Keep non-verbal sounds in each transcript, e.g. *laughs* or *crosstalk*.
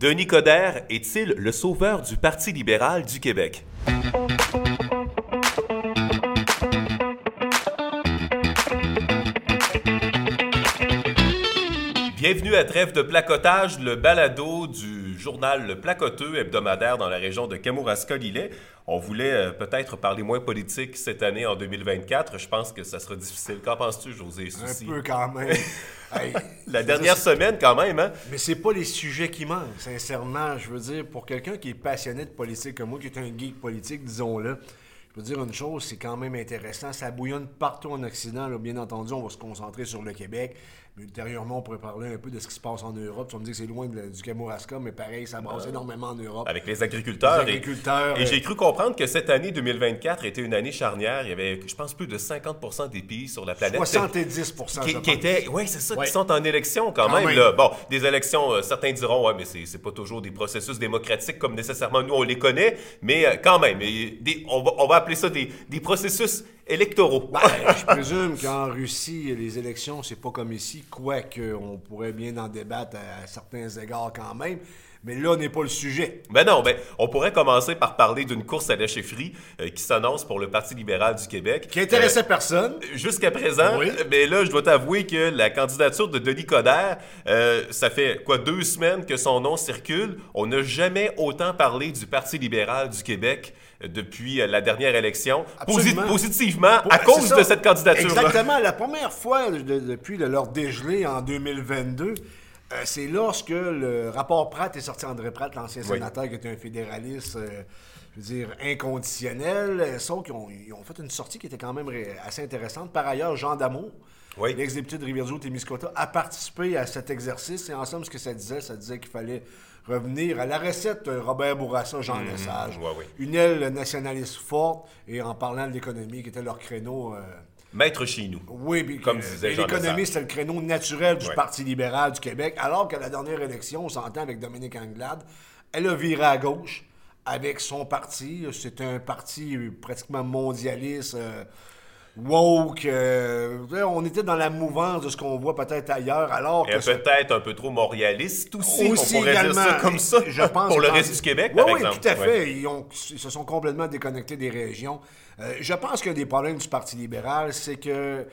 Denis Coderre est-il le sauveur du Parti libéral du Québec? Bienvenue à Trêve de placotage, le balado du journal Le Placoteux hebdomadaire dans la région de Kamouraska-Lillet. On voulait euh, peut-être parler moins politique cette année en 2024. Je pense que ça sera difficile. Qu'en penses-tu, José Souci? Un peu quand même. *laughs* Hey, La dernière semaine, quand même, hein? Mais c'est pas les sujets qui manquent, sincèrement. Je veux dire, pour quelqu'un qui est passionné de politique comme moi, qui est un geek politique, disons-le, je veux dire une chose, c'est quand même intéressant. Ça bouillonne partout en Occident. Là. Bien entendu, on va se concentrer sur le Québec. Ultérieurement, on pourrait parler un peu de ce qui se passe en Europe. Tu vas me dire que c'est loin de- du Kamouraska, mais pareil, ça brasse énormément en Europe. Avec les agriculteurs. Les agriculteurs, Et, euh, j'ai cru comprendre que cette année 2024 était une année charnière. Il y avait, je pense, plus de 50 des pays sur la planète. 70 Qui, je qui étaient, oui, c'est ça, Ouais. qui sont en élection quand, Quand même. même. Là. Bon, des élections, euh, certains diront, ouais, mais c'est, pas toujours des processus démocratiques comme nécessairement nous on les connaît, mais euh, quand même, et des- on, va, on va appeler ça des, des processus électoraux. Ben, je présume qu'en Russie, les élections, c'est pas comme ici, quoique on pourrait bien en débattre à, certains égards quand même. Mais là, n'est pas le sujet. Ben non, ben, on pourrait commencer par parler d'une course à la chefferie euh, qui s'annonce pour le Parti libéral du Québec. Qui intéressait Euh, personne. Jusqu'à présent, Oui. mais là, je dois t'avouer que la candidature de Denis Coderre, euh, ça fait quoi deux semaines que son nom circule. On n'a jamais autant parlé du Parti libéral du Québec euh, depuis la dernière élection, positivement à cause de cette candidature. Exactement. La première fois de- depuis le- leur dégelé en 2022, euh, c'est lorsque le rapport Pratt est sorti. André Pratt, l'ancien Oui. sénateur qui était un fédéraliste, euh, je veux dire, inconditionnel. euh, Sauf qu'ils ont, ils ont fait une sortie qui était quand même assez intéressante. Par ailleurs, Jean Damour, Oui. l'ex-député de Rivière-du-Loup-Témiscouata, a participé à cet exercice. Et en somme, ce que ça disait, ça disait qu'il fallait revenir à la recette euh, Robert Bourassa, Jean Lesage. Ouais, ouais. Une aile nationaliste forte, et en parlant de l'économie, qui était leur créneau... euh, Maître chez nous. oui, puis Comme euh, disait l'économie, c'était le créneau naturel du Ouais. Parti libéral du Québec, alors qu'à la dernière élection, on s'entend avec Dominique Anglade, elle a viré à gauche avec son parti. C'est un parti euh, pratiquement mondialiste, euh, woke. euh, on était dans la mouvance de ce qu'on voit peut-être ailleurs, alors que... peut-être un peu trop montréaliste aussi, aussi on pourrait également, dire ça comme ça, je pense pour le reste du Québec, oui, par oui, exemple. tout à fait. Ouais. Ils, ont- ils se sont complètement déconnectés des régions. Euh, je pense que des problèmes du Parti libéral, c'est que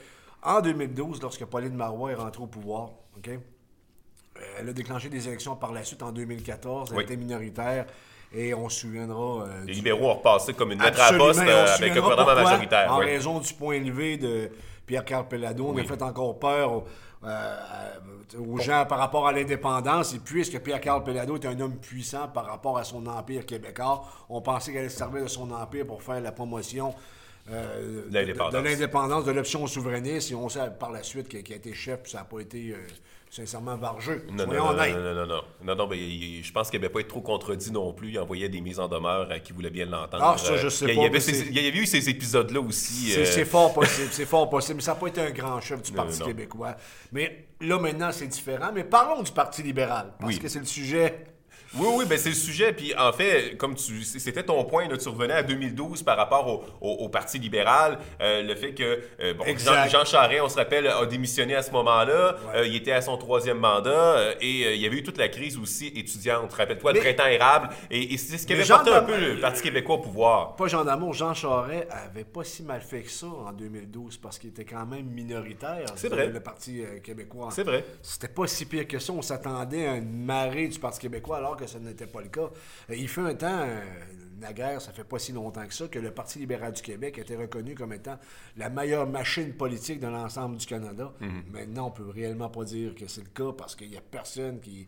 en 2012, lorsque Pauline Marois est rentrée au pouvoir, OK, euh, elle a déclenché des élections par la suite en 2014. Elle Oui. était minoritaire. Et on se souviendra euh, Les libéraux ont repassé comme une lettre à poste euh, avec un gouvernement majoritaire. En oui. raison du point élevé de Pierre-Carl Pellado, on Oui. a fait encore peur aux, euh, aux gens par rapport à l'indépendance. Et puisque Pierre-Carl Pellado est un homme puissant par rapport à son empire québécois, on pensait qu'elle allait se servir de son empire pour faire la promotion euh, de- L'indépendance. de, l'option souverainiste. Et on sait par la suite qu'il qu'il a été chef, puis ça n'a pas été euh, sincèrement vargeux. Non, non, non, non, non, non, non, mais il- je pense qu'il n'avait pas été trop contredit non plus. Il envoyait des mises en demeure à qui voulait bien l'entendre. Ah, ça, je sais il y pas, avait ces- il y avait eu ces épisodes-là aussi. C'est euh, fort *laughs* possible, c'est fort possible. Mais ça n'a pas été un grand chef du Parti québécois. Mais là, maintenant, c'est différent. Mais parlons du Parti libéral. Parce Oui. que c'est le sujet. Oui, oui, ben c'est le sujet. Puis en fait, comme tu, c'était ton point, là, tu revenais à 2012 par rapport au, au- au Parti libéral, euh, le fait que euh, bon, Jean. Jean Charest, on se rappelle, a démissionné à ce moment-là. Euh, il était à son troisième mandat et il y avait eu toute la crise aussi étudiante. Rappelle-toi, le printemps érable. Et, et c'est ce qui avait porté un peu le Parti québécois au pouvoir. Pas Jean Damour, Jean Charest avait pas si mal fait que ça en 2012 parce qu'il était quand même minoritaire. C'est vrai. Le Parti québécois. C'est vrai. C'était pas si pire que ça. On s'attendait à une marée du Parti québécois alors que ce n'était pas le cas. Euh, Il fut un temps, euh, naguère, ça fait pas si longtemps que ça, que le Parti libéral du Québec était reconnu comme étant la meilleure machine politique de l'ensemble du Canada. Mhm. Maintenant, on peut réellement pas dire que c'est le cas parce qu'il y a personne qui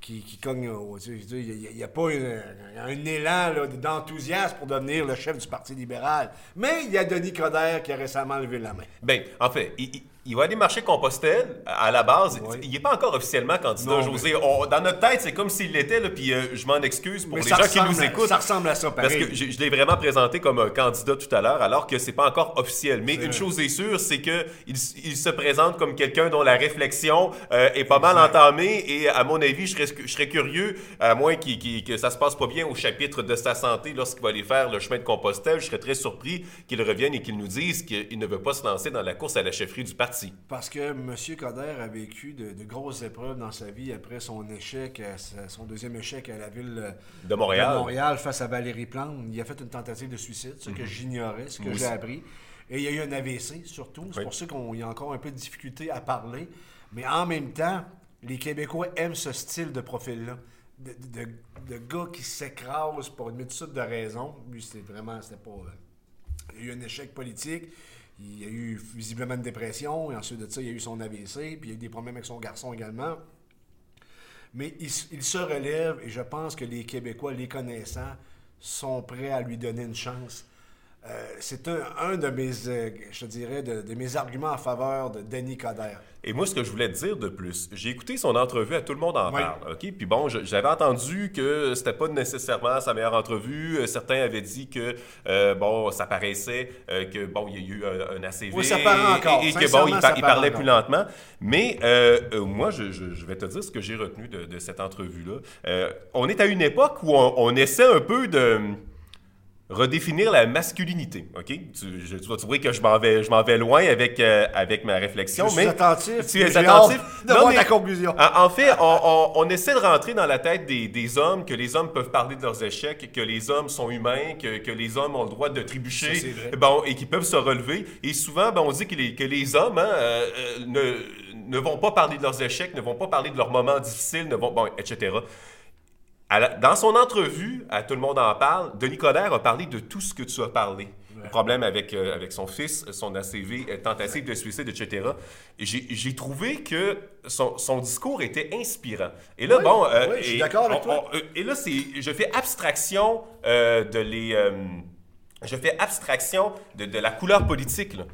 qui, qui cogne au- Il n'y a, pas une- un élan d'enthousiasme pour devenir le chef du Parti libéral. Mais il y a Denis Coderre qui a récemment levé la main. Ben, en fait, il, il- il va aller marcher Compostelle à la base. Oui. Il n'est pas encore officiellement candidat, Non, José. On- dans notre tête, c'est comme s'il l'était, puis euh, je m'en excuse pour Mais les gens qui nous à- écoutent. ça ressemble à ça, Parce pareil. que je, je l'ai vraiment présenté comme un candidat tout à l'heure, alors que c'est pas encore officiel. Mais une chose est sûre, c'est que il, se présente comme quelqu'un dont la réflexion euh, est pas mal entamée. Et à mon avis, je serais, je serais curieux, à moins qu'il- qu'il- que ça se passe pas bien au chapitre de sa santé lorsqu'il va aller faire le chemin de Compostelle, je serais très surpris qu'il revienne et qu'il nous dise qu'il ne veut pas se lancer dans la course à la chefferie du Parti parti. Parce que M. Coder a vécu de, de grosses épreuves dans sa vie après son échec, à sa- son deuxième échec à la ville euh, De Montréal. de Montréal face à Valérie Plante. Il a fait une tentative de suicide, ce que j'ignorais, ce que j'ai appris. Et il y a eu un AVC surtout. C'est Oui. pour ça qu'il y a encore un peu de difficulté à parler. Mais en même temps, les Québécois aiment ce style de profil-là. De, de, de gars qui s'écrasent pour une multitude de raisons. Lui, c'était vraiment, c'était pas... euh, il y a eu un échec politique. Il y a eu visiblement une dépression. Et ensuite de ça, il y a eu son AVC. Puis il y a eu des problèmes avec son garçon également. Mais il, se relève et je pense que les Québécois, les connaissant, sont prêts à lui donner une chance. Euh, c'est un, un de mes, euh, je dirais, de, de mes arguments en faveur de Denis Coderre. Et moi, ce que je voulais te dire de plus, j'ai écouté son entrevue à Tout le monde en Oui. parle, OK? Puis bon, j'avais entendu que c'était pas nécessairement sa meilleure entrevue. Euh, Certains avaient dit que, euh, bon, ça paraissait que, bon, il y a eu un, un ACV. Oui, ça paraît encore. Et, et que, bon, Sincèrement, il, ça par- il paraît parlait encore. plus lentement. Mais moi, je, je- je vais te dire ce que j'ai retenu de, de cette entrevue-là. On est à une époque où on, on essaie un peu de redéfinir la masculinité, OK? Tu, je- tu vas trouver que je m'en vais, je m'en vais loin avec, euh, avec ma réflexion, Je suis mais... attentif. Tu es attentif? de Non, voir mais- ta conclusion. En, en fait, on, on- on essaie de rentrer dans la tête des, des hommes, que les hommes peuvent parler de leurs échecs, que les hommes sont humains, que, que les hommes ont le droit de trébucher, Ça, bon, et qu'ils peuvent se relever. Et souvent, ben, on dit que les, que les hommes hein, euh, ne, ne vont pas parler de leurs échecs, ne vont pas parler de leurs moments difficiles, ne vont, bon, etc. La- dans son entrevue, à Tout le monde en parle, Denis Coderre a parlé de tout ce que tu as parlé. Le problème avec, euh, avec son fils, son ACV, euh, tentative de suicide, etc. Et J'ai trouvé que son, son discours était inspirant. Et là, Oui, bon... euh, oui, je suis d'accord avec on- toi. on- et là, c'est, je fais abstraction euh, de les... je fais abstraction de, de la couleur politique. là.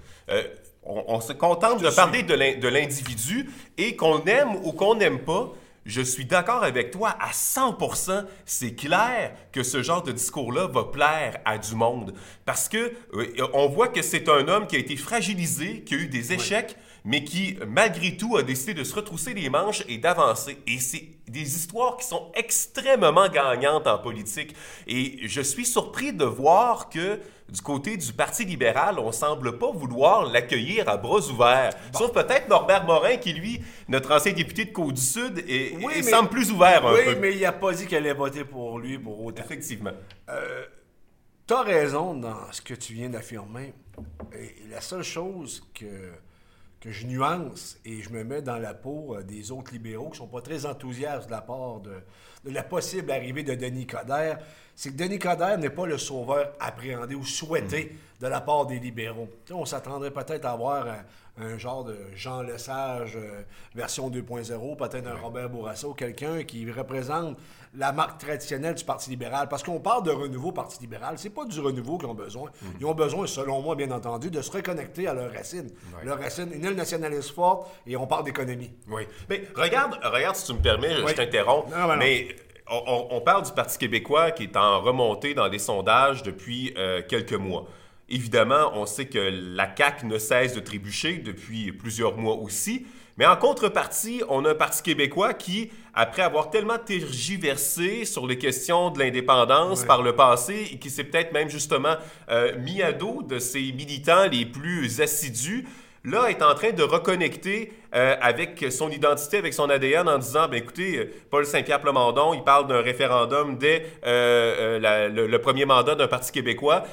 On, on se contente de parler de l'individu et qu'on aime ou qu'on n'aime pas. Je suis d'accord avec toi à 100%. C'est clair que ce genre de discours-là va plaire à du monde. Parce que euh, on voit que c'est un homme qui a été fragilisé, qui a eu des échecs, mais qui, malgré tout, a décidé de se retrousser les manches et d'avancer. Et c'est des histoires qui sont extrêmement gagnantes en politique. Et je suis surpris de voir que du côté du Parti libéral, on semble pas vouloir l'accueillir à bras ouverts. Sauf peut-être Norbert Morin, qui, lui, notre ancien député de Côte-du-Sud, et, Oui, mais- semble plus ouvert un Oui, peu. mais il n'a pas dit qu'elle allait voter pour lui pour autant. Effectivement. Tu as raison dans ce que tu viens d'affirmer. Et la seule chose que, que je nuance et je me mets dans la peau euh, des autres libéraux qui sont pas très enthousiastes de la part de, de la possible arrivée de Denis Coderre, c'est que Denis Coderre n'est pas le sauveur appréhendé ou souhaité de la part des libéraux. On s'attendrait peut-être à avoir un, un genre de Jean Lesage euh, version 2.0, peut-être un Robert Bourassa ou quelqu'un qui représente la marque traditionnelle du Parti libéral. Parce qu'on parle de renouveau Parti libéral, c'est pas du renouveau qu'ils ont besoin. Ils ont besoin, selon moi, bien entendu, de se reconnecter à leurs racines. Leurs racines, une île nationaliste forte, et on parle d'économie. Oui. Mais regarde, regarde si tu me permets, je Oui. t'interromps. Non, ben non. mais on, parle du Parti québécois qui est en remontée dans les sondages depuis euh, quelques mois. Évidemment, on sait que la CAQ ne cesse de trébucher depuis plusieurs mois aussi. Mais en contrepartie, on a un Parti québécois qui, après avoir tellement tergiversé sur les questions de l'indépendance par le passé, et qui s'est peut-être même justement euh, mis à dos de ses militants les plus assidus, là, est en train de reconnecter euh, avec son identité, avec son ADN, en disant, ben écoutez, euh, Paul Saint-Pierre Plamondon, il parle d'un référendum dès euh, le, premier mandat d'un Parti québécois.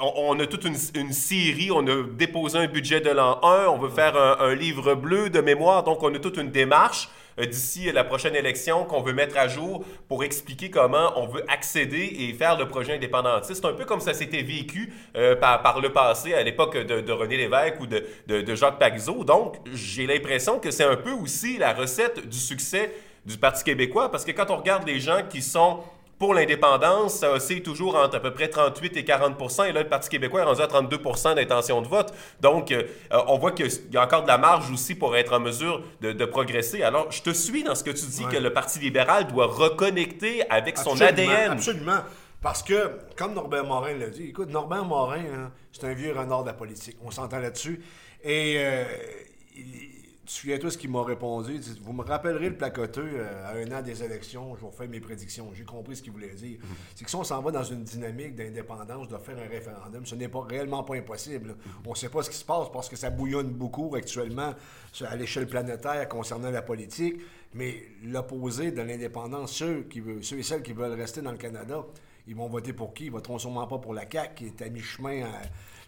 On, a toute une, une série, on a déposé un budget de l'an 1, on veut faire un, un livre bleu de mémoire, donc on a toute une démarche d'ici la prochaine élection qu'on veut mettre à jour pour expliquer comment on veut accéder et faire le projet indépendantiste. C'est un peu comme ça s'était vécu euh, par, le passé à l'époque de, René Lévesque ou de, de- de Jacques Parizeau. Donc, j'ai l'impression que c'est un peu aussi la recette du succès du Parti québécois parce que quand on regarde les gens qui sont pour l'indépendance, ça oscille toujours entre à peu près 38 et 40 et là, le Parti québécois est rendu à 32 d'intention de vote. Donc, euh, euh, on voit qu'il y a encore de la marge aussi pour être en mesure de, de progresser. Alors, je te suis dans ce que tu dis, Ouais. que le Parti libéral doit reconnecter avec son ADN. Absolument. Parce que, comme Norbert Morin l'a dit, écoute, Norbert Morin, hein, c'est un vieux renard de la politique. On s'entend là-dessus. Et euh, il- Souviens-toi ce qu'il m'a répondu. Il dit, Vous me rappellerez le placoteux euh, à un an des élections, je vais faire mes prédictions. J'ai compris ce qu'il voulait dire. C'est que si on s'en va dans une dynamique d'indépendance, de faire un référendum, ce n'est pas réellement pas impossible. On ne sait pas ce qui se passe parce que ça bouillonne beaucoup actuellement à l'échelle planétaire concernant la politique. Mais l'opposé de l'indépendance, ceux, qui veulent- ceux et celles qui veulent rester dans le Canada, ils vont voter pour qui? Ils voteront sûrement pas pour la CAQ, qui est à mi-chemin à,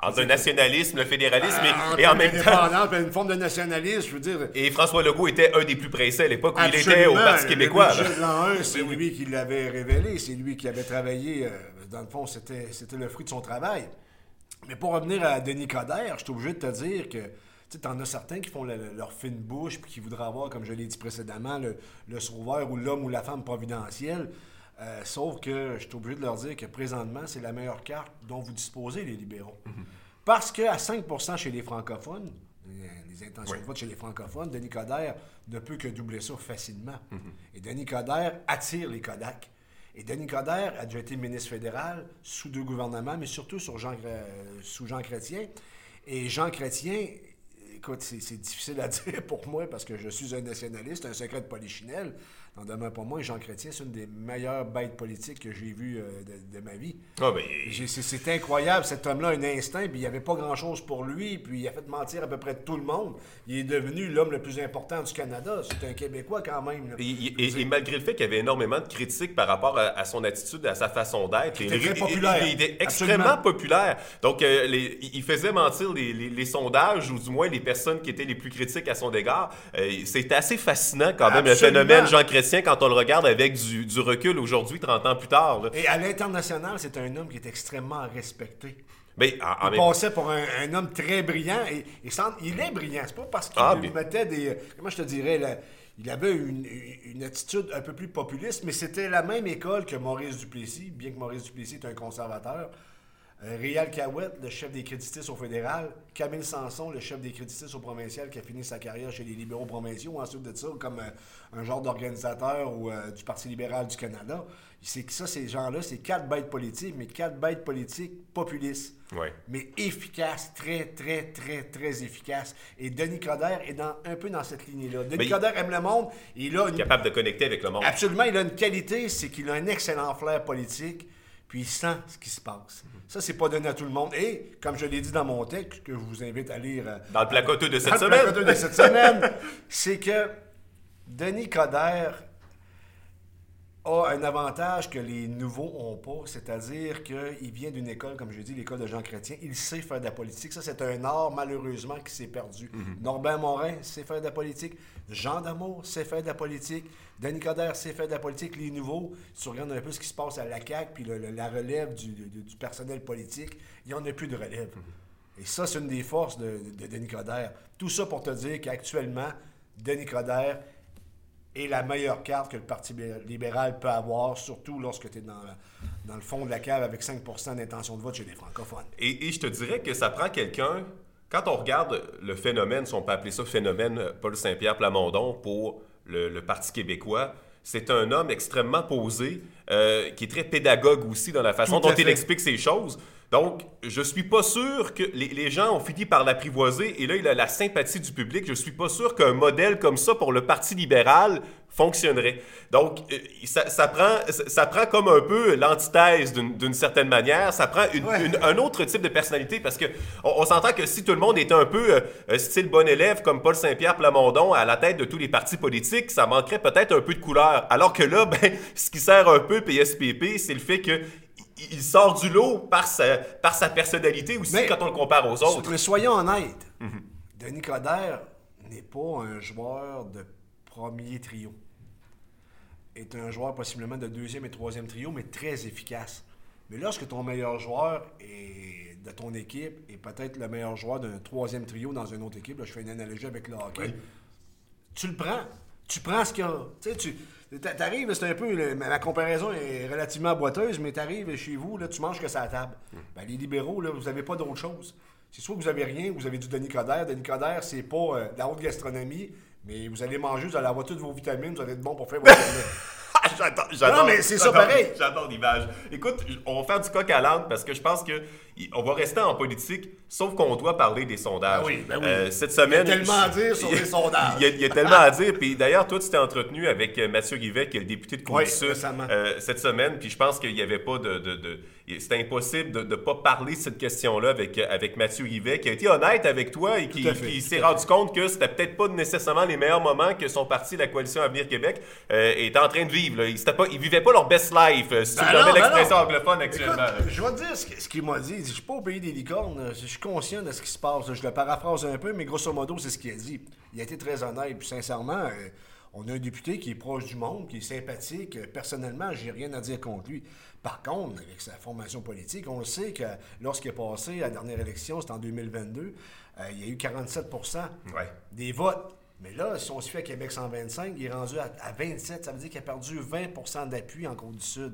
Entre le nationalisme, le fédéralisme Ah, et, et en même temps. une forme de nationalisme, je veux dire. Et François Legault était un des plus pressés à l'époque où il était au Parti québécois. budget là. de l'an 1, c'est Oui, lui qui l'avait révélé, c'est lui qui avait travaillé. euh, dans le fond, c'était le fruit de son travail. Mais pour revenir à Denis Coderre, je suis obligé de te dire que tu en as certains qui font le- le- leur fine bouche puis qui voudraient avoir, comme je l'ai dit précédemment, le, le sauveur ou l'homme ou la femme providentielle. Euh, sauf que je suis obligé de leur dire que présentement, c'est la meilleure carte dont vous disposez, les libéraux. Parce qu'à 5% chez les francophones, les intentions de vote chez les francophones, Denis Coderre ne peut que doubler ça facilement. Et Denis Coderre attire les Kodak. Et Denis Coderre a déjà été ministre fédéral sous deux gouvernements, mais surtout sur Jean, sous Jean Chrétien. Et Jean Chrétien, écoute, c'est c'est difficile à *laughs* dire pour moi parce que je suis un nationaliste, un secret de polichinelle. N'en demeure pas moins, Jean Chrétien, c'est une des meilleures bêtes politiques que j'ai vues euh, de, de ma vie. Ah, ben, C'est incroyable, cet homme-là un instinct, puis il n'y avait pas grand-chose pour lui, puis il a fait mentir à peu près tout le monde. Il est devenu l'homme le plus important du Canada. C'est un Québécois quand même. Et, et- et malgré le fait qu'il y avait énormément de critiques par rapport à, à son attitude, à sa façon d'être, il- populaire. Était extrêmement Absolument. populaire. Donc, euh, les- il il faisait mentir les, les- les sondages, ou du moins les personnes qui étaient les plus critiques à son égard. Euh, C'était assez fascinant quand même, Absolument. le phénomène Jean Chrétien, quand on le regarde avec du, du recul aujourd'hui, 30 ans plus tard. là. Et à l'international, c'est un homme qui est extrêmement respecté. Mais en- en Il passait pour un, un homme très brillant, et, et sans- il est brillant. C'est pas parce qu'il Ah, mettait des... Comment je te dirais, là, il avait une, une attitude un peu plus populiste, mais c'était la même école que Maurice Duplessis, bien que Maurice Duplessis est un conservateur. Euh, Réal Cahouette, le chef des créditistes au fédéral. Camille Sanson, le chef des créditistes au provincial, qui a fini sa carrière chez les libéraux provinciaux. Ensuite de ça, comme euh, un genre d'organisateur ou, euh, du Parti libéral du Canada. C'est que ça, ces gens-là, c'est quatre bêtes politiques, mais quatre bêtes politiques populistes. Ouais. Mais efficaces, très, très, très, très efficaces. Et Denis Coderre est dans, un peu dans cette lignée-là. Denis il- Coderre aime le monde. et il a une capable de connecter avec le monde. Absolument, il a une qualité, c'est qu'il a un excellent flair politique, puis il sent ce qui se passe. Ça, c'est pas donné à tout le monde. Et, comme je l'ai dit dans mon texte, que je vous invite à lire euh, Dans le placoteux de cette dans le semaine. placoteux de cette semaine, *laughs* c'est que Denis Coderre a un avantage que les nouveaux n'ont pas, c'est-à-dire qu'il vient d'une école, comme je dis, l'école de Jean Chrétien. Il sait faire de la politique. Ça, c'est un art, malheureusement, qui s'est perdu. Norbert Morin sait faire de la politique. Jean Damour sait faire de la politique. Denis Coderre sait faire de la politique. Les nouveaux, si tu regardes un peu ce qui se passe à la CAQ, puis le- le- la relève du, du- du personnel politique, il n'y en a plus de relève. Et ça, c'est une des forces de, de Denis Coderre. Tout ça pour te dire qu'actuellement, Denis Coderre est la meilleure carte que le Parti bé- libéral peut avoir, surtout lorsque tu es dans, dans le fond de la cave avec 5 d'intention de vote chez les francophones. Et, et je te dirais que ça prend quelqu'un, quand on regarde le phénomène, si on peut appeler ça phénomène euh, Paul Saint-Pierre Plamondon pour le, le Parti québécois, c'est un homme extrêmement posé, euh, qui est très pédagogue aussi dans la façon dont il explique ces choses. Donc, je suis pas sûr que les, les gens ont fini par l'apprivoiser et là, il a la sympathie du public. Je suis pas sûr qu'un modèle comme ça pour le Parti libéral fonctionnerait. Donc, euh, ça, ça prend, ça, prend comme un peu l'antithèse d'une certaine manière. Ça prend une- Ouais. une- un autre type de personnalité parce que on, on s'entend que si tout le monde était un peu euh, euh, style bon élève comme Paul Saint-Pierre Plamondon à la tête de tous les partis politiques, ça manquerait peut-être un peu de couleur. Alors que là, *laughs* ben, ce qui sert un peu PSPP, c'est le fait que il- sort du lot par sa, par sa personnalité aussi Mais- quand on le compare aux autres. Mais soyons honnêtes, Denis Coderre n'est pas un joueur de premier trio. Est un joueur possiblement de deuxième et troisième trio, mais très efficace. Mais lorsque ton meilleur joueur est de ton équipe est peut-être le meilleur joueur d'un troisième trio dans une autre équipe, là, je fais une analogie avec le hockey, Oui. tu le prends. Tu prends ce qu'il y a. Tu sais, tu t'arrives, c'est un peu. le- ma comparaison est relativement boiteuse, mais t'arrives chez vous, là, tu manges que ça à table. Ben, les libéraux, là, vous n'avez pas d'autre chose. C'est soit que vous avez rien, vous avez du Denis Coderre. Denis Coderre, c'est pas euh, de la haute gastronomie, mais vous allez manger, vous allez avoir toutes vos vitamines, vous allez être bon pour faire votre *laughs* j'adore. Non, mais c'est ça pareil. J'adore l'image. Écoute, on va faire du coq à l'âne parce que je pense que on va rester en politique, sauf qu'on doit parler des sondages. Ben oui, ben oui. Euh, cette semaine. Il y a tellement à dire sur *laughs* les sondages. Il y, a, il y a tellement à dire. Puis d'ailleurs, toi, tu t'es entretenu avec euh, Mathieu Rivet, qui est le député de Oui, Côte-du-Sud, récemment. euh, cette semaine. Puis je pense qu'il n'y avait pas de. de, de- c'était impossible de ne pas parler de cette question-là avec, euh, avec Mathieu Rivet, qui a été honnête avec toi et qui, s'est rendu compte que c'était peut-être pas nécessairement les meilleurs moments que son parti, la Coalition Avenir Québec, euh, est en train de vivre. Là. Ils, ils vivaient pas leur best life, si tu Ben me permets non, ben l'expression anglophone actuellement. Écoute, je vais te dire ce qu'il m'a dit. Je suis pas au pays des licornes. Je suis conscient de ce qui se passe. Je le paraphrase un peu, mais grosso modo, c'est ce qu'il a dit. Il a été très honnête. Puis sincèrement, euh, on a un député qui est proche du monde, qui est sympathique. Euh, Personnellement, j'ai rien à dire contre lui. Par contre, avec sa formation politique, on le sait que lorsqu'il est passé à la dernière élection, c'était en 2022, euh, il y a eu 47 Ouais. des votes. Mais là, si on se fait à Québec 125, il est rendu à, à 27. Ça veut dire qu'il a perdu 20% d'appui en Côte-du-Sud.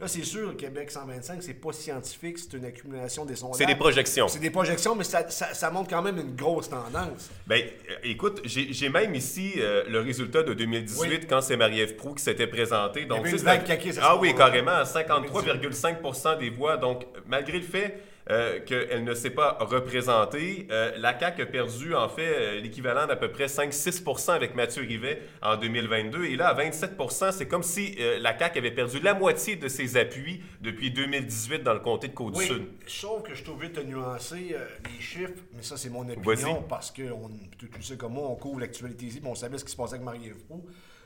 Là, c'est sûr, Québec 125, c'est pas scientifique, c'est une accumulation des sondages. C'est des projections. C'est des projections, mais ça, ça- ça montre quand même une grosse tendance. Ben, euh, écoute, j'ai même ici euh, le résultat de 2018 Oui. quand c'est Marie-Ève Proux qui s'était présentée. Donc, avait une vague c'était- caquiste à ce Ah oui, carrément, à 53,5% des voix. Donc, malgré le fait euh, qu'elle ne s'est pas représentée, euh, la CAQ a perdu, en fait, euh, l'équivalent d'à peu près 5-6% avec Mathieu Rivet en 2022. Et là, à 27% c'est comme si euh, la CAQ avait perdu la moitié de ses appuis depuis 2018 dans le comté de Côte-du-Sud. Oui, sauf que je trouve vite de nuancer les chiffres, mais ça, c'est mon opinion, parce que on, tu, tu sais comme moi, on couvre l'actualité ici, on savait ce qui se passait avec Marie-Ève.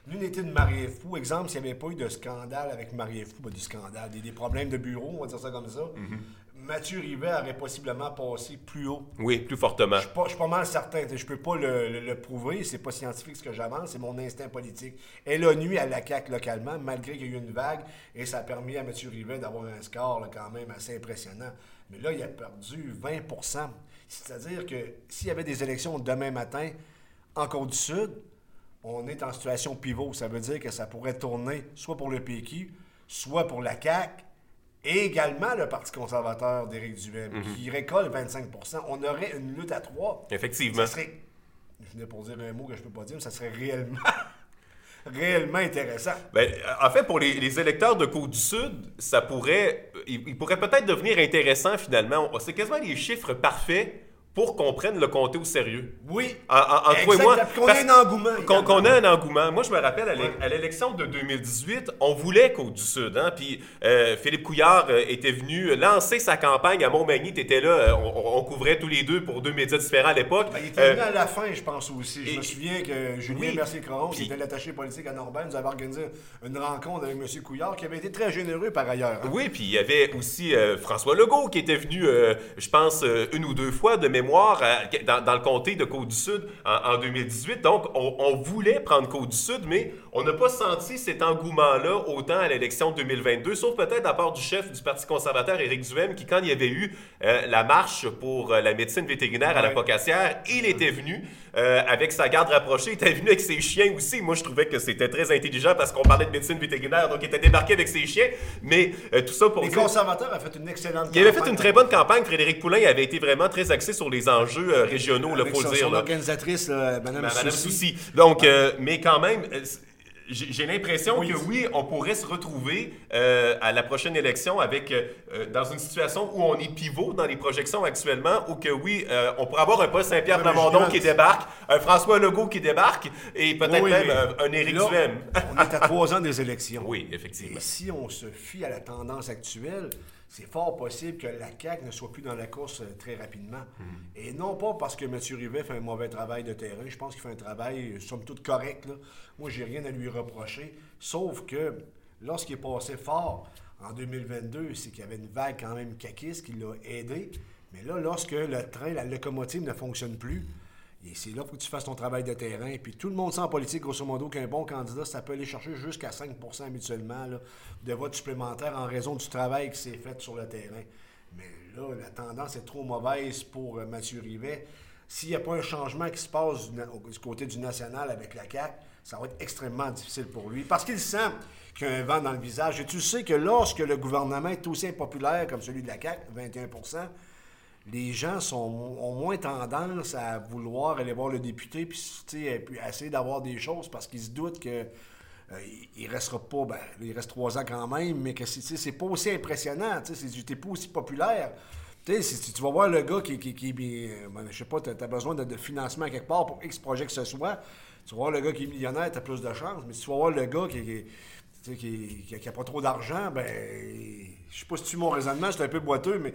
L'unité de Marie-Ève Proux, exemple, s'il n'y avait pas eu de scandale avec Marie-Ève Proux, pas du scandale, des, des problèmes de bureau, on va dire ça comme ça, Mhm. Mathieu Rivet aurait possiblement passé plus haut. Oui, plus fortement. Je suis pas, je suis pas mal certain. Je peux pas le, le- le prouver. C'est pas scientifique ce que j'avance. C'est mon instinct politique. Elle a nuit à la CAQ localement, malgré qu'il y a eu une vague. Et ça a permis à M. Rivet d'avoir un score là, quand même assez impressionnant. Mais là, il a perdu 20% C'est-à-dire que s'il y avait des élections demain matin en Côte-du-Sud, on est en situation pivot. Ça veut dire que ça pourrait tourner soit pour le PQ, soit pour la CAQ, et également le Parti conservateur d'Éric Duhem, qui récolte 25 On aurait une lutte à trois. Effectivement. Ça serait, je venais pour dire un mot que je peux pas dire, mais ça serait réellement, *laughs* réellement intéressant. Ben, en fait, pour les, les électeurs de Côte-du-Sud, ça pourrait, il, il pourrait peut-être devenir intéressant finalement. C'est quasiment les chiffres parfaits pour qu'on prenne le comté au sérieux. Oui. En, en- en toi et moi. qu'on ait un engouement. Qu'on ait un engouement. Moi, je me rappelle à l'é- à l'élection de 2018, on voulait Côte-du-Sud. Hein? Puis euh, Philippe Couillard euh, était venu lancer sa campagne à Montmagny. Tu étais là, euh, on, on couvrait tous les deux pour deux médias différents à l'époque. Ben, il était venu à la fin, je pense aussi. Je et- me souviens que Julien Oui. Mercier-Caron, qui était l'attaché politique à Norbert, nous avait organisé une rencontre avec M. Couillard, qui avait été très généreux par ailleurs. hein. Oui, puis il y avait aussi François Legault qui était venu, je pense, une ou deux fois de mémoire à- dans, dans le comté de Côte-du-Sud en, en 2018. Donc, on, on voulait prendre Côte-du-Sud, mais on n'a pas senti cet engouement-là autant à l'élection de 2022, sauf peut-être la part du chef du Parti conservateur, Éric Duhem, qui, quand il y avait eu euh, la marche pour euh, la médecine vétérinaire à la. Pocassière, il était venu euh, avec sa garde rapprochée, il était venu avec ses chiens aussi. Moi, je trouvais que c'était très intelligent parce qu'on parlait de médecine vétérinaire, donc il était débarqué avec ses chiens. Mais euh, tout ça pour Les dire- conservateurs ont fait une excellente il avait fait campagne. une très bonne campagne. Frédéric Poulain avait été vraiment très axé sur les enjeux euh, régionaux, il faut son, le dire. son là. organisatrice, là, Mme, Ma- Madame Soucy. Soucy. Donc, euh, mais quand même, euh, j'ai l'impression Oui. que oui, on pourrait se retrouver euh, à la prochaine élection avec euh, euh, dans une situation où on est pivot dans les projections actuellement, ou que oui, euh, on pourrait avoir un Paul Saint-Pierre Plamondon qui débarque, un François Legault qui débarque, et peut-être Oui, même euh, un Éric là, Duhem. on est à trois ans des *laughs* élections. oui, effectivement. Et si on se fie à la tendance actuelle, c'est fort possible que la CAQ ne soit plus dans la course euh, très rapidement. Et non pas parce que M. Rivet fait un mauvais travail de terrain. Je pense qu'il fait un travail, euh, somme toute, correct. Là. Moi, j'ai rien à lui reprocher. Sauf que lorsqu'il est passé fort en 2022, c'est qu'il y avait une vague quand même caquiste qui l'a aidé. Mais là, lorsque le train, la locomotive ne fonctionne plus, et c'est là faut que tu fasses ton travail de terrain. Puis tout le monde sait en politique, grosso modo, qu'un bon candidat, ça peut aller chercher jusqu'à 5% habituellement là, de votes supplémentaires en raison du travail qui s'est fait sur le terrain. Mais là, la tendance est trop mauvaise pour euh, Mathieu Rivet. S'il n'y a pas un changement qui se passe du côté du national avec la CAQ, ça va être extrêmement difficile pour lui. Parce qu'il sent qu'il y a un vent dans le visage. Et tu sais que lorsque le gouvernement est aussi impopulaire comme celui de la CAQ, 21 les gens sont, ont moins tendance à vouloir aller voir le député puis, puis essayer d'avoir des choses parce qu'ils se doutent que euh, il- restera pas, ben, il reste trois ans quand même, mais que c'est, pas aussi impressionnant, tu t'es pas aussi populaire. Tu si tu vas voir le gars qui, qui, qui euh, ben, je sais pas, tu as, besoin de, de, financement quelque part pour X projet que ce soit, tu vas voir le gars qui est millionnaire, tu as plus de chance. Mais si tu vas voir le gars qui, qui, qui, qui a pas trop d'argent, ben, je sais pas si tu mon raisonnement, c'est un peu boiteux, mais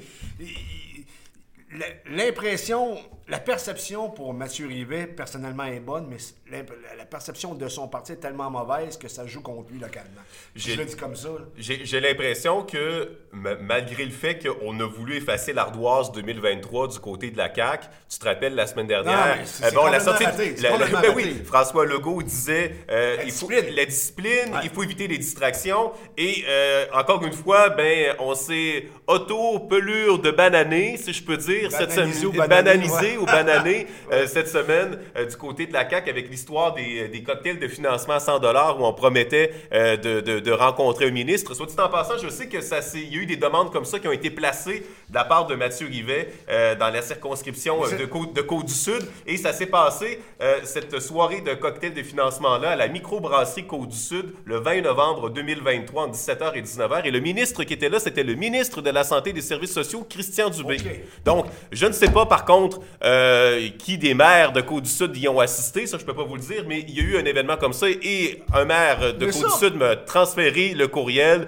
l'impression, la perception pour Mathieu Rivet, personnellement, est bonne, mais la, perception de son parti est tellement mauvaise que ça joue contre lui localement. Je le dis comme ça. J'ai l'impression que, malgré le fait qu'on a voulu effacer l'ardoise 2023 du côté de la CAQ, tu te rappelles la semaine dernière, euh, bon, la sortie, ben *laughs* oui, François Legault disait euh, la, il faut, la discipline, il faut éviter les distractions, et euh, encore une fois, ben, on s'est auto-pelure de bananer, si je peux dire, cette semaine, banalisé ou banané *laughs* euh, cette semaine euh, du côté de la CAQ avec l'histoire des, des, cocktails de financement à 100 dollars où on promettait euh, de, de, de, rencontrer un ministre. Soit dit en passant, je sais que ça il y a eu des demandes comme ça qui ont été placées de la part de Mathieu Rivet dans la circonscription de, Côte, de Côte-du-Sud et ça s'est passé cette soirée de cocktails de financement-là à la microbrasserie Côte-du-Sud le 20 novembre 2023 en 17h et 19h et le ministre qui était là, c'était le ministre de la Santé et des Services sociaux, Christian Dubé. Donc, je ne sais pas, par contre, euh, qui des maires de Côte-du-Sud y ont assisté, ça je peux pas vous le dire, mais il y a eu un événement comme ça et un maire de Côte-du-Sud m'a transféré le courriel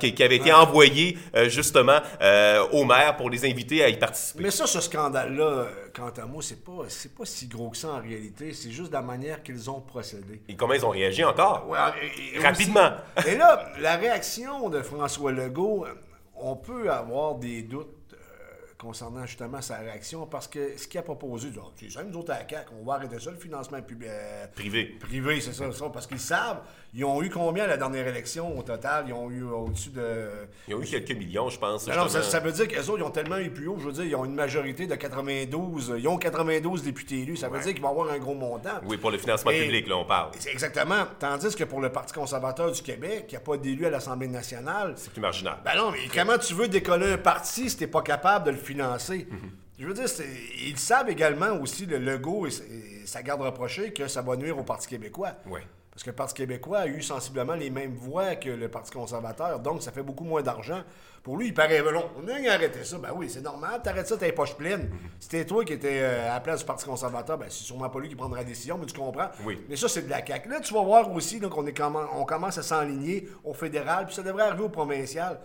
qui, avait été envoyé euh, justement euh, au maire pour les inviter à y participer. Mais ça, ce scandale-là, quant à moi, c'est pas, c'est pas si gros que ça en réalité. C'est juste la manière qu'ils ont procédé. Et comment ils ont réagi encore? Rapidement. *laughs* et là, la réaction de François Legault, on peut avoir des doutes concernant justement sa réaction, parce que ce qu'il a proposé, c'est ça, nous autres à la CAQ, on va arrêter ça, le financement public. Euh, privé. Privé, c'est ça, ça, parce qu'ils savent, ils ont eu combien la dernière élection au total? Ils ont eu au-dessus de... Ils ont eu quelques millions, je pense. Non, ça, veut dire qu'eux autres, ils ont tellement eu plus haut, je veux dire, ils ont une majorité de 92, ils ont 92 députés élus, ça veut dire qu'ils vont avoir un gros montant. Oui, pour le financement public, là, on parle. Exactement. Tandis que pour le Parti conservateur du Québec, qui n'a pas d'élus à l'Assemblée nationale... C'est plus marginal. Ben non, mais comment tu veux décoller un parti si t'es pas capable de le financer. Je veux dire, ils savent également aussi, le logo et, sa garde rapprochée, que ça va nuire au Parti québécois. Oui. Parce que le Parti québécois a eu sensiblement les mêmes voix que le Parti conservateur, donc ça fait beaucoup moins d'argent. Pour lui, il paraît long. On a arrêté ça. Ben oui, c'est normal. T'arrêtes ça, t'as les poches pleines. C'était toi qui étais euh, à la place du Parti conservateur, ben c'est sûrement pas lui qui prendra la décision, mais tu comprends. Oui. Mais ça, c'est de la CAQ. Là, tu vas voir aussi qu'on on commence à s'enligner au fédéral, puis ça devrait arriver au provincial.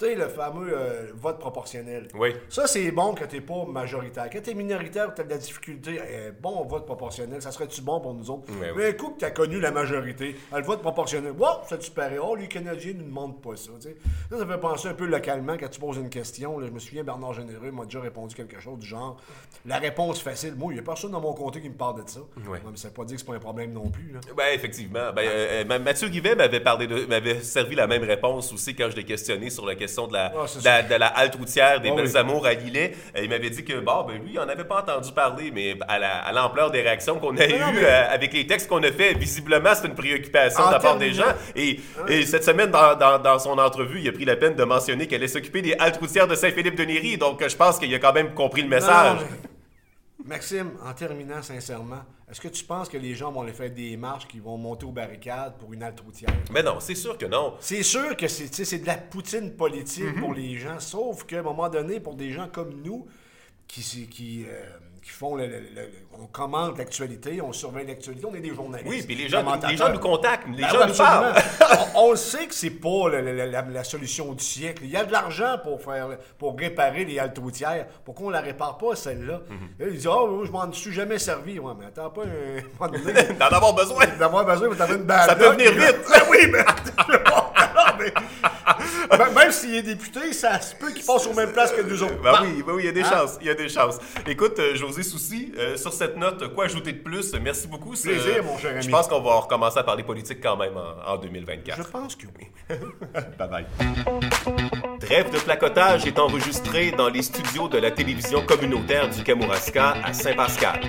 Tu sais, le fameux euh, vote proportionnel. Oui. Ça, c'est bon quand t'es pas majoritaire. Quand t'es minoritaire, t'as de la difficulté. Eh, bon vote proportionnel, ça serait-tu bon pour nous autres? Mais un coup que t'as connu la majorité, ah, le vote proportionnel, wow, ça tu paraît. Oh, les Canadiens ne demandent pas ça. Ça, ça fait penser un peu localement quand tu poses une question. je me souviens, Bernard Généreux m'a déjà répondu quelque chose du genre la réponse facile. Moi, il n'y a personne dans mon comté qui me parle de ça. Oui. mais ça veut pas dire que c'est pas un problème non plus. Là. Ben, effectivement. Ben, euh, euh, Mathieu Guivet m'avait parlé de, m'avait servi la même réponse aussi quand je l'ai questionné sur la question de la, ah, de, la, halte routière des ah, Amours à Lillet. Il m'avait dit que, bon, ben lui, il n'en avait pas entendu parler, mais à l'ampleur des réactions qu'on a eues euh, avec les textes qu'on a fait, visiblement, c'est une préoccupation de la part des gens. Et, cette semaine, dans, son entrevue, il a pris la peine de mentionner qu'elle allait s'occuper des haltes routières de Saint-Philippe-de-Néry. Donc, je pense qu'il a quand même compris le message. Maxime, en terminant sincèrement, est-ce que tu penses que les gens vont aller faire des marches qui vont monter aux barricades pour une halte routière? Mais non, c'est sûr que non. C'est sûr que c'est de la poutine politique mm-hmm. pour les gens, sauf qu'à un moment donné, pour des gens comme nous, qui, qui euh, qui font le, on commente l'actualité, on surveille l'actualité, on est des journalistes. Oui, puis les gens, les gens nous contactent, les ben gens nous parlent. *laughs* on, sait que c'est pas la, solution du siècle. Il y a de l'argent pour faire pour réparer les haltes routières. Pourquoi on la répare pas celle-là? Mm Ils disent oh, je m'en suis jamais servi. Ouais, mais attends pas un *laughs* d'en avoir besoin. D'en avoir besoin, mais t'avais une balle. Ça peut venir vite. *laughs* Ben oui, mais *laughs* même s'il est député, ça se peut qu'il passe aux mêmes places que nous autres. Ben oui, ben oui, il y a des hein? chances. Il y a des chances. Écoute, euh, José Souci, euh, sur cette note, quoi ajouter de plus? Merci beaucoup. Plaisir, mon cher ami. Je pense qu'on va recommencer à parler politique quand même en, 2024. Je pense que oui. *laughs* bye bye. Trêve de placotage est enregistré dans les studios de la télévision communautaire du Kamouraska à Saint-Pascal.